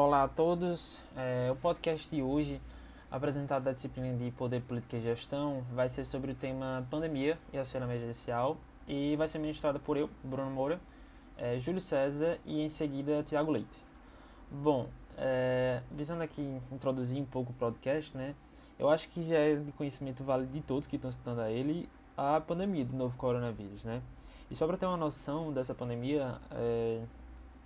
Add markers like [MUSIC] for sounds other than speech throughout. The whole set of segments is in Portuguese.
Olá a todos. É, o podcast de hoje, apresentado da disciplina de Poder, Política e Gestão, vai ser sobre o tema pandemia e auxílio emergencial e vai ser ministrado por eu, Bruno Moura, é, Júlio César e em seguida Tiago Leite. Bom, é, visando aqui introduzir um pouco o podcast, né? Eu acho que já é de conhecimento válido de todos que estão estudando a ele a pandemia do novo coronavírus, né? E só para ter uma noção dessa pandemia, é,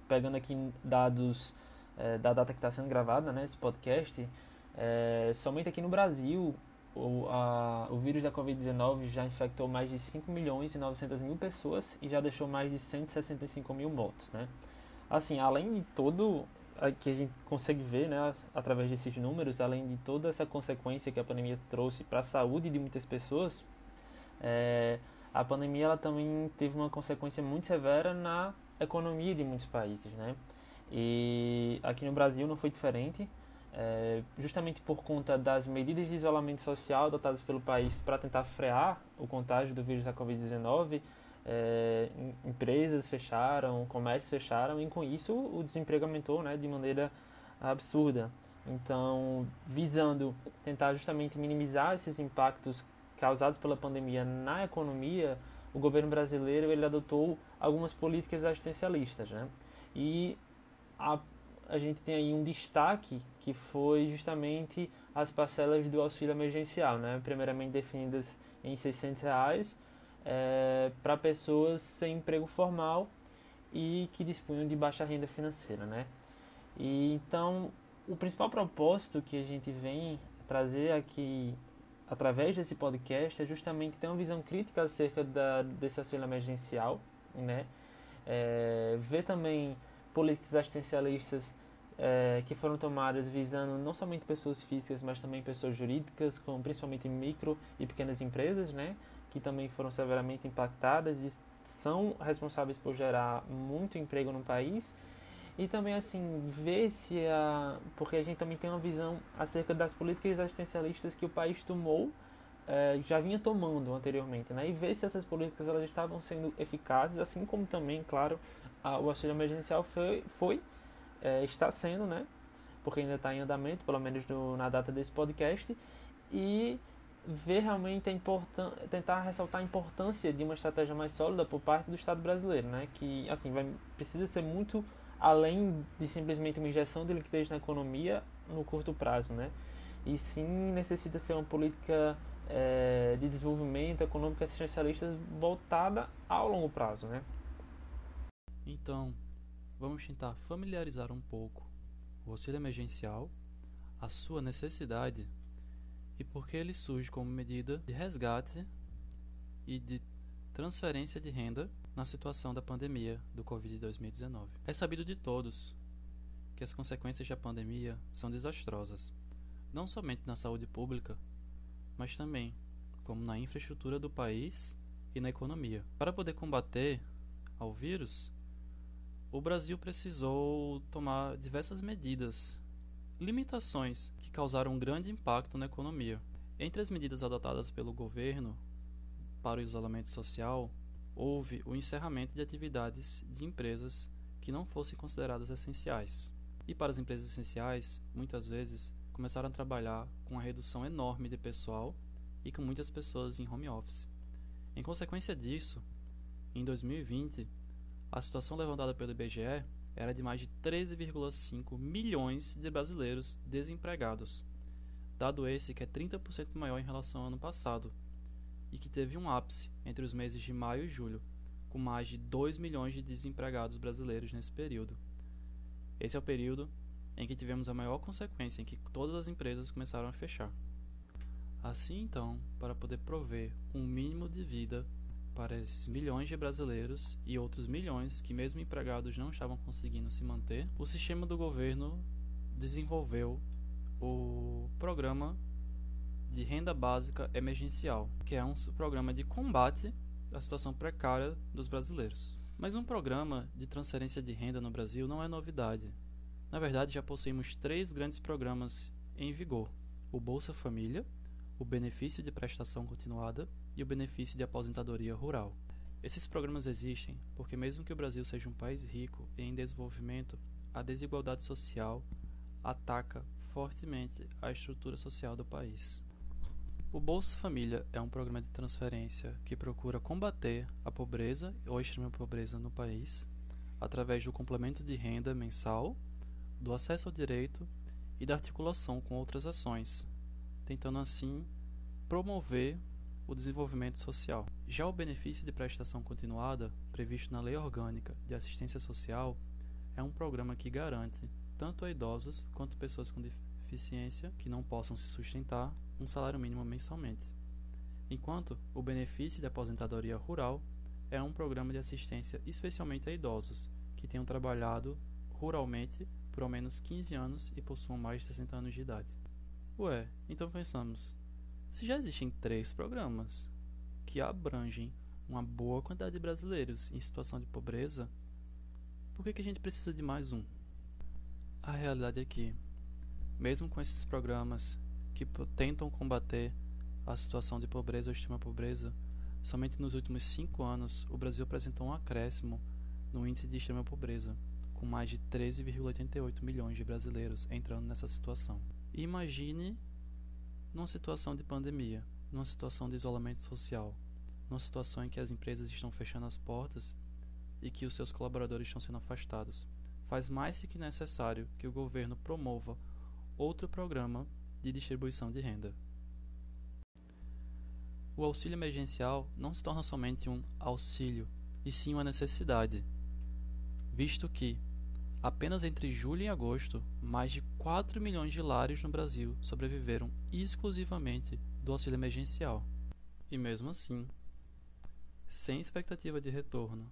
pegando aqui dados é, da data que está sendo gravada, né, esse podcast, é, somente aqui no Brasil, o, a, o vírus da Covid-19 já infectou mais de 5 milhões e 900 mil pessoas e já deixou mais de 165 mil mortos, né? Assim, além de todo que a gente consegue ver, né, através desses números, além de toda essa consequência que a pandemia trouxe para a saúde de muitas pessoas, é, a pandemia ela também teve uma consequência muito severa na economia de muitos países, né? E aqui no Brasil não foi diferente, é, justamente por conta das medidas de isolamento social adotadas pelo país para tentar frear o contágio do vírus da Covid-19, é, empresas fecharam, comércios fecharam e com isso o desemprego aumentou né, de maneira absurda. Então, visando tentar justamente minimizar esses impactos causados pela pandemia na economia, o governo brasileiro ele adotou algumas políticas assistencialistas, né? E a, a gente tem aí um destaque que foi justamente as parcelas do auxílio emergencial, né? Primeiramente definidas em 600 reais é, para pessoas sem emprego formal e que dispunham de baixa renda financeira, né? E então o principal propósito que a gente vem trazer aqui através desse podcast é justamente ter uma visão crítica acerca da, desse auxílio emergencial, né? É, ver também políticas assistencialistas é, que foram tomadas visando não somente pessoas físicas, mas também pessoas jurídicas, como principalmente micro e pequenas empresas, né? Que também foram severamente impactadas e são responsáveis por gerar muito emprego no país e também assim ver se a porque a gente também tem uma visão acerca das políticas assistencialistas que o país tomou é, já vinha tomando anteriormente né? E ver se essas políticas elas estavam sendo eficazes assim como também claro a, o auxílio emergencial foi, foi é, está sendo né? Porque ainda está em andamento pelo menos no, na data desse podcast. E ver realmente a importan tentar ressaltar a importância de uma estratégia mais sólida por parte do Estado brasileiro né? Que assim vai precisa ser muito além de simplesmente uma injeção de liquidez na economia no curto prazo, né? E sim necessita ser uma política é, de desenvolvimento econômico assistencialista voltada ao longo prazo, né? Então, vamos tentar familiarizar um pouco o auxílio emergencial, a sua necessidade e por que ele surge como medida de resgate e de transferência de renda na situação da pandemia do Covid-2019. É sabido de todos que as consequências da pandemia são desastrosas, não somente na saúde pública, mas também como na infraestrutura do país e na economia. Para poder combater ao vírus, o Brasil precisou tomar diversas medidas, limitações que causaram um grande impacto na economia. Entre as medidas adotadas pelo governo para o isolamento social houve o encerramento de atividades de empresas que não fossem consideradas essenciais. E para as empresas essenciais, muitas vezes começaram a trabalhar com uma redução enorme de pessoal e com muitas pessoas em home office. Em consequência disso, em 2020, a situação levantada pelo IBGE era de mais de 13,5 milhões de brasileiros desempregados, dado esse que é 30% maior em relação ao ano passado, e que teve um ápice entre os meses de maio e julho, com mais de 2 milhões de desempregados brasileiros nesse período. Esse é o período em que tivemos a maior consequência em que todas as empresas começaram a fechar. Assim, então, para poder prover um mínimo de vida para esses milhões de brasileiros e outros milhões que, mesmo empregados, não estavam conseguindo se manter, o sistema do governo desenvolveu o programa de renda básica emergencial, que é um programa de combate à situação precária dos brasileiros. Mas um programa de transferência de renda no Brasil não é novidade. Na verdade, já possuímos três grandes programas em vigor: o Bolsa Família, o Benefício de Prestação Continuada e o Benefício de Aposentadoria Rural. Esses programas existem porque, mesmo que o Brasil seja um país rico e em desenvolvimento, a desigualdade social, ataca fortemente a estrutura social do país. O Bolsa Família é um programa de transferência que procura combater a pobreza ou extrema pobreza no país através do complemento de renda mensal, do acesso ao direito e da articulação com outras ações, tentando assim promover o desenvolvimento social. Já o benefício de prestação continuada, previsto na Lei Orgânica de Assistência Social, é um programa que garante, tanto a idosos quanto pessoas com deficiência que não possam se sustentar, um salário mínimo mensalmente. Enquanto o benefício de aposentadoria rural é um programa de assistência especialmente a idosos que tenham trabalhado ruralmente por ao menos 15 anos e possuam mais de 60 anos de idade. Ué, então pensamos, se já existem três programas que abrangem uma boa quantidade de brasileiros em situação de pobreza, por que, que a gente precisa de mais um? A realidade é que, mesmo com esses programas que tentam combater a situação de pobreza ou extrema pobreza, somente nos últimos cinco anos o Brasil apresentou um acréscimo no índice de extrema pobreza, com mais de 13,88 milhões de brasileiros entrando nessa situação. Imagine numa situação de pandemia, numa situação de isolamento social, numa situação em que as empresas estão fechando as portas e que os seus colaboradores estão sendo afastados. Faz mais que necessário que o governo promova outro programa de distribuição de renda. O auxílio emergencial não se torna somente um auxílio, e sim uma necessidade, visto que, apenas entre julho e agosto, mais de 4 milhões de lares no Brasil sobreviveram exclusivamente do auxílio emergencial. E mesmo assim, sem expectativa de retorno,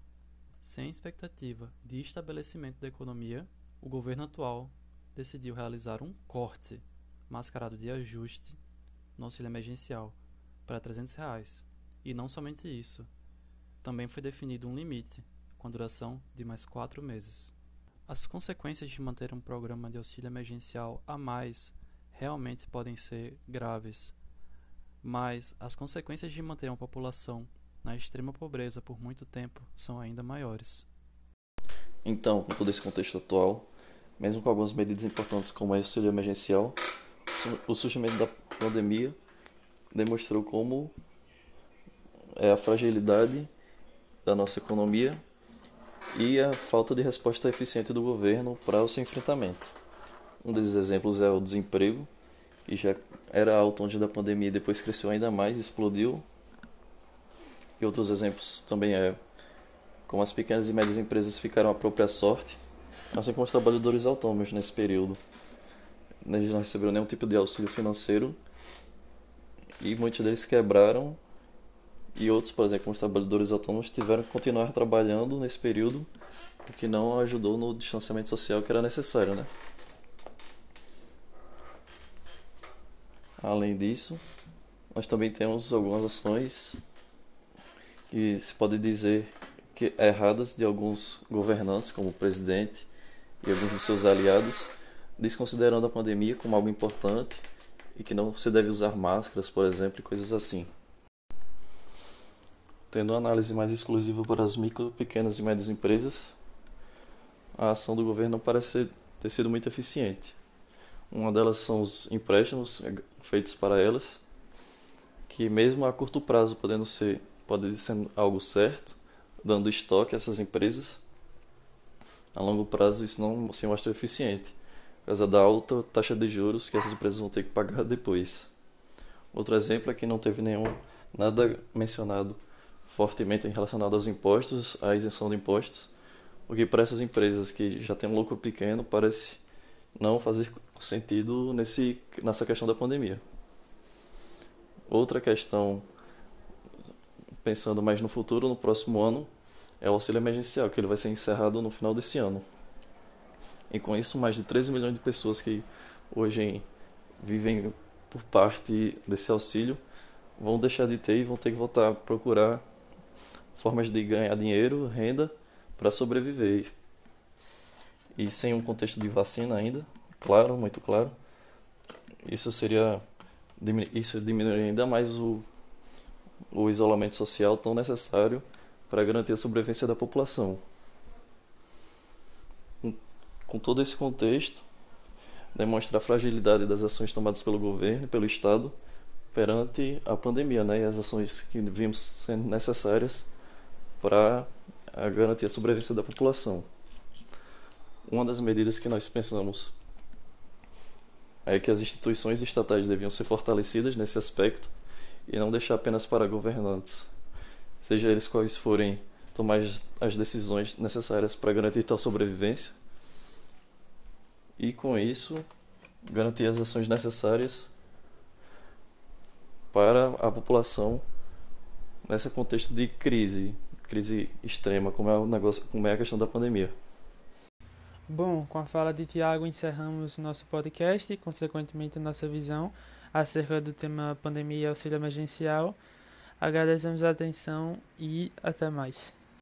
sem expectativa de estabelecimento da economia, o governo atual decidiu realizar um corte mascarado de ajuste no auxílio emergencial para 300 reais. E não somente isso, também foi definido um limite com duração de mais quatro meses. As consequências de manter um programa de auxílio emergencial a mais realmente podem ser graves, mas as consequências de manter uma população na extrema pobreza por muito tempo são ainda maiores. Então, com todo esse contexto atual, mesmo com algumas medidas importantes como o auxílio emergencial, o surgimento da pandemia demonstrou como é a fragilidade da nossa economia e a falta de resposta eficiente do governo para o seu enfrentamento. Um desses exemplos é o desemprego, que já era alto antes da pandemia e depois cresceu ainda mais, explodiu e outros exemplos também é como as pequenas e médias empresas ficaram à própria sorte, assim como os trabalhadores autônomos nesse período. Eles não receberam nenhum tipo de auxílio financeiro e muitos deles quebraram e outros, por exemplo, os trabalhadores autônomos tiveram que continuar trabalhando nesse período, o que não ajudou no distanciamento social que era necessário, né? Além disso, nós também temos algumas ações que se pode dizer que erradas de alguns governantes, como o presidente e alguns de seus aliados, desconsiderando a pandemia como algo importante e que não se deve usar máscaras, por exemplo, e coisas assim. Tendo análise mais exclusiva para as micro, pequenas e médias empresas, a ação do governo parece ter sido muito eficiente. Uma delas são os empréstimos feitos para elas, que mesmo a curto prazo podendo ser pode ser algo certo, dando estoque a essas empresas. A longo prazo isso não se mostra eficiente, por causa da alta taxa de juros que essas empresas vão ter que pagar [LAUGHS] depois. Outro exemplo é que não teve nenhum nada mencionado fortemente relacionado aos impostos, à isenção de impostos, o que para essas empresas que já têm um lucro pequeno parece não fazer sentido nesse, nessa questão da pandemia. Outra questão pensando mais no futuro, no próximo ano, é o auxílio emergencial, que ele vai ser encerrado no final desse ano. E com isso, mais de 13 milhões de pessoas que hoje vivem por parte desse auxílio vão deixar de ter e vão ter que voltar a procurar formas de ganhar dinheiro, renda, para sobreviver. E sem um contexto de vacina ainda, claro, muito claro, isso seria isso diminuiria ainda mais o o isolamento social tão necessário para garantir a sobrevivência da população. Com todo esse contexto, demonstra a fragilidade das ações tomadas pelo governo e pelo Estado perante a pandemia, né, e as ações que vimos sendo necessárias para garantir a sobrevivência da população. Uma das medidas que nós pensamos é que as instituições estatais deviam ser fortalecidas nesse aspecto e não deixar apenas para governantes, seja eles quais forem tomar as decisões necessárias para garantir tal sobrevivência e com isso garantir as ações necessárias para a população nesse contexto de crise, crise extrema, como é o negócio, como é a questão da pandemia. Bom, com a fala de Tiago encerramos nosso podcast e, consequentemente, nossa visão acerca do tema pandemia e auxílio emergencial. Agradecemos a atenção e até mais.